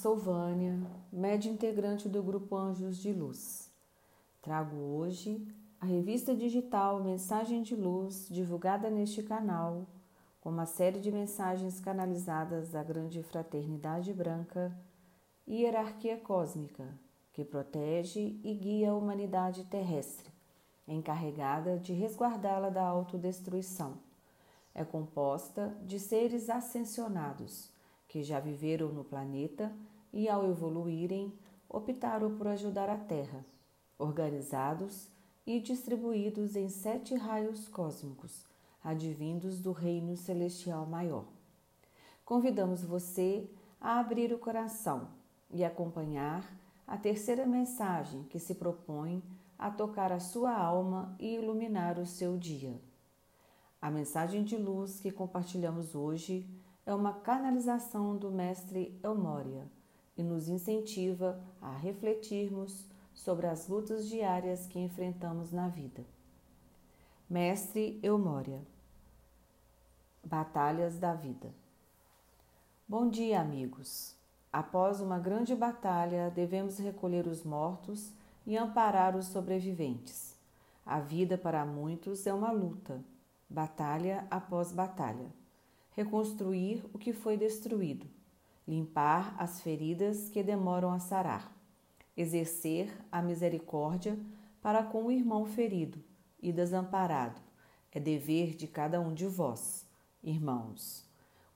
Silvânia, média integrante do Grupo Anjos de Luz. Trago hoje a revista digital Mensagem de Luz, divulgada neste canal, com uma série de mensagens canalizadas da Grande Fraternidade Branca e Hierarquia Cósmica, que protege e guia a humanidade terrestre, encarregada de resguardá-la da autodestruição. É composta de seres ascensionados que já viveram no planeta e, ao evoluírem, optaram por ajudar a Terra, organizados e distribuídos em sete raios cósmicos, advindos do Reino Celestial Maior. Convidamos você a abrir o coração e acompanhar a terceira mensagem que se propõe a tocar a sua alma e iluminar o seu dia. A mensagem de luz que compartilhamos hoje é uma canalização do Mestre Elmória e nos incentiva a refletirmos sobre as lutas diárias que enfrentamos na vida. Mestre Elmória Batalhas da Vida Bom dia, amigos! Após uma grande batalha, devemos recolher os mortos e amparar os sobreviventes. A vida para muitos é uma luta, batalha após batalha reconstruir o que foi destruído, limpar as feridas que demoram a sarar, exercer a misericórdia para com o irmão ferido e desamparado. É dever de cada um de vós, irmãos.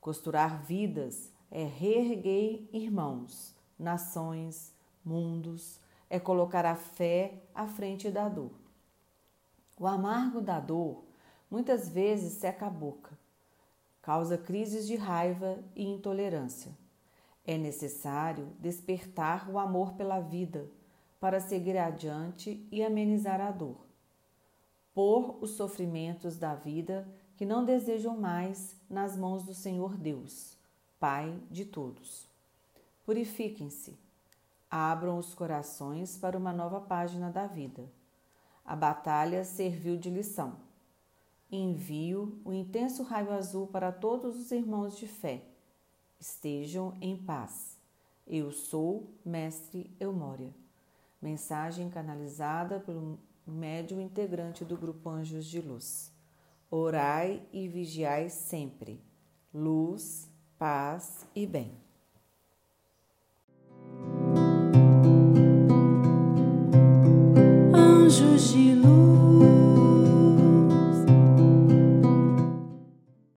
Costurar vidas é reerguer irmãos, nações, mundos, é colocar a fé à frente da dor. O amargo da dor muitas vezes seca a boca, causa crises de raiva e intolerância. É necessário despertar o amor pela vida para seguir adiante e amenizar a dor. Pôr os sofrimentos da vida que não desejam mais nas mãos do Senhor Deus, Pai de todos. Purifiquem-se, abram os corações para uma nova página da vida. A batalha serviu de lição envio o intenso raio azul para todos os irmãos de fé. Estejam em paz. Eu sou Mestre Eumória. Mensagem canalizada pelo médium integrante do Grupo Anjos de Luz. Orai e vigiai sempre. Luz, paz e bem.